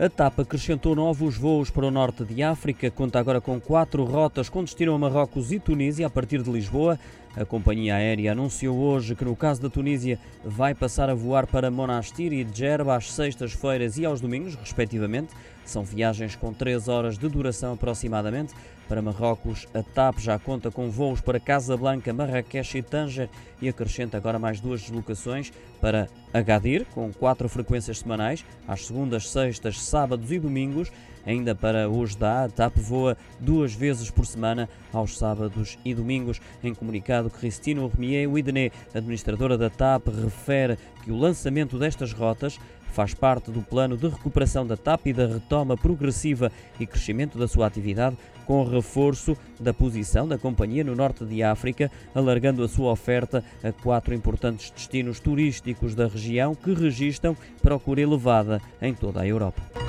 A TAP acrescentou novos voos para o norte de África, conta agora com quatro rotas com destino a Marrocos e Tunísia a partir de Lisboa. A companhia aérea anunciou hoje que, no caso da Tunísia, vai passar a voar para Monastir e Djerba às sextas-feiras e aos domingos, respectivamente. São viagens com três horas de duração aproximadamente. Para Marrocos, a TAP já conta com voos para Casablanca, Marrakech e Tanger e acrescenta agora mais duas deslocações para Agadir, com quatro frequências semanais, às segundas, sextas, sábados e domingos. Ainda para Oujda, a TAP voa duas vezes por semana, aos sábados e domingos. Em comunicado, Christine Urmier Widene, administradora da TAP, refere que o lançamento destas rotas faz parte do plano de recuperação da TAP e da retoma progressiva e crescimento da sua atividade, com reforço da posição da companhia no norte de África, alargando a sua oferta a quatro importantes destinos turísticos da região que registram procura elevada em toda a Europa.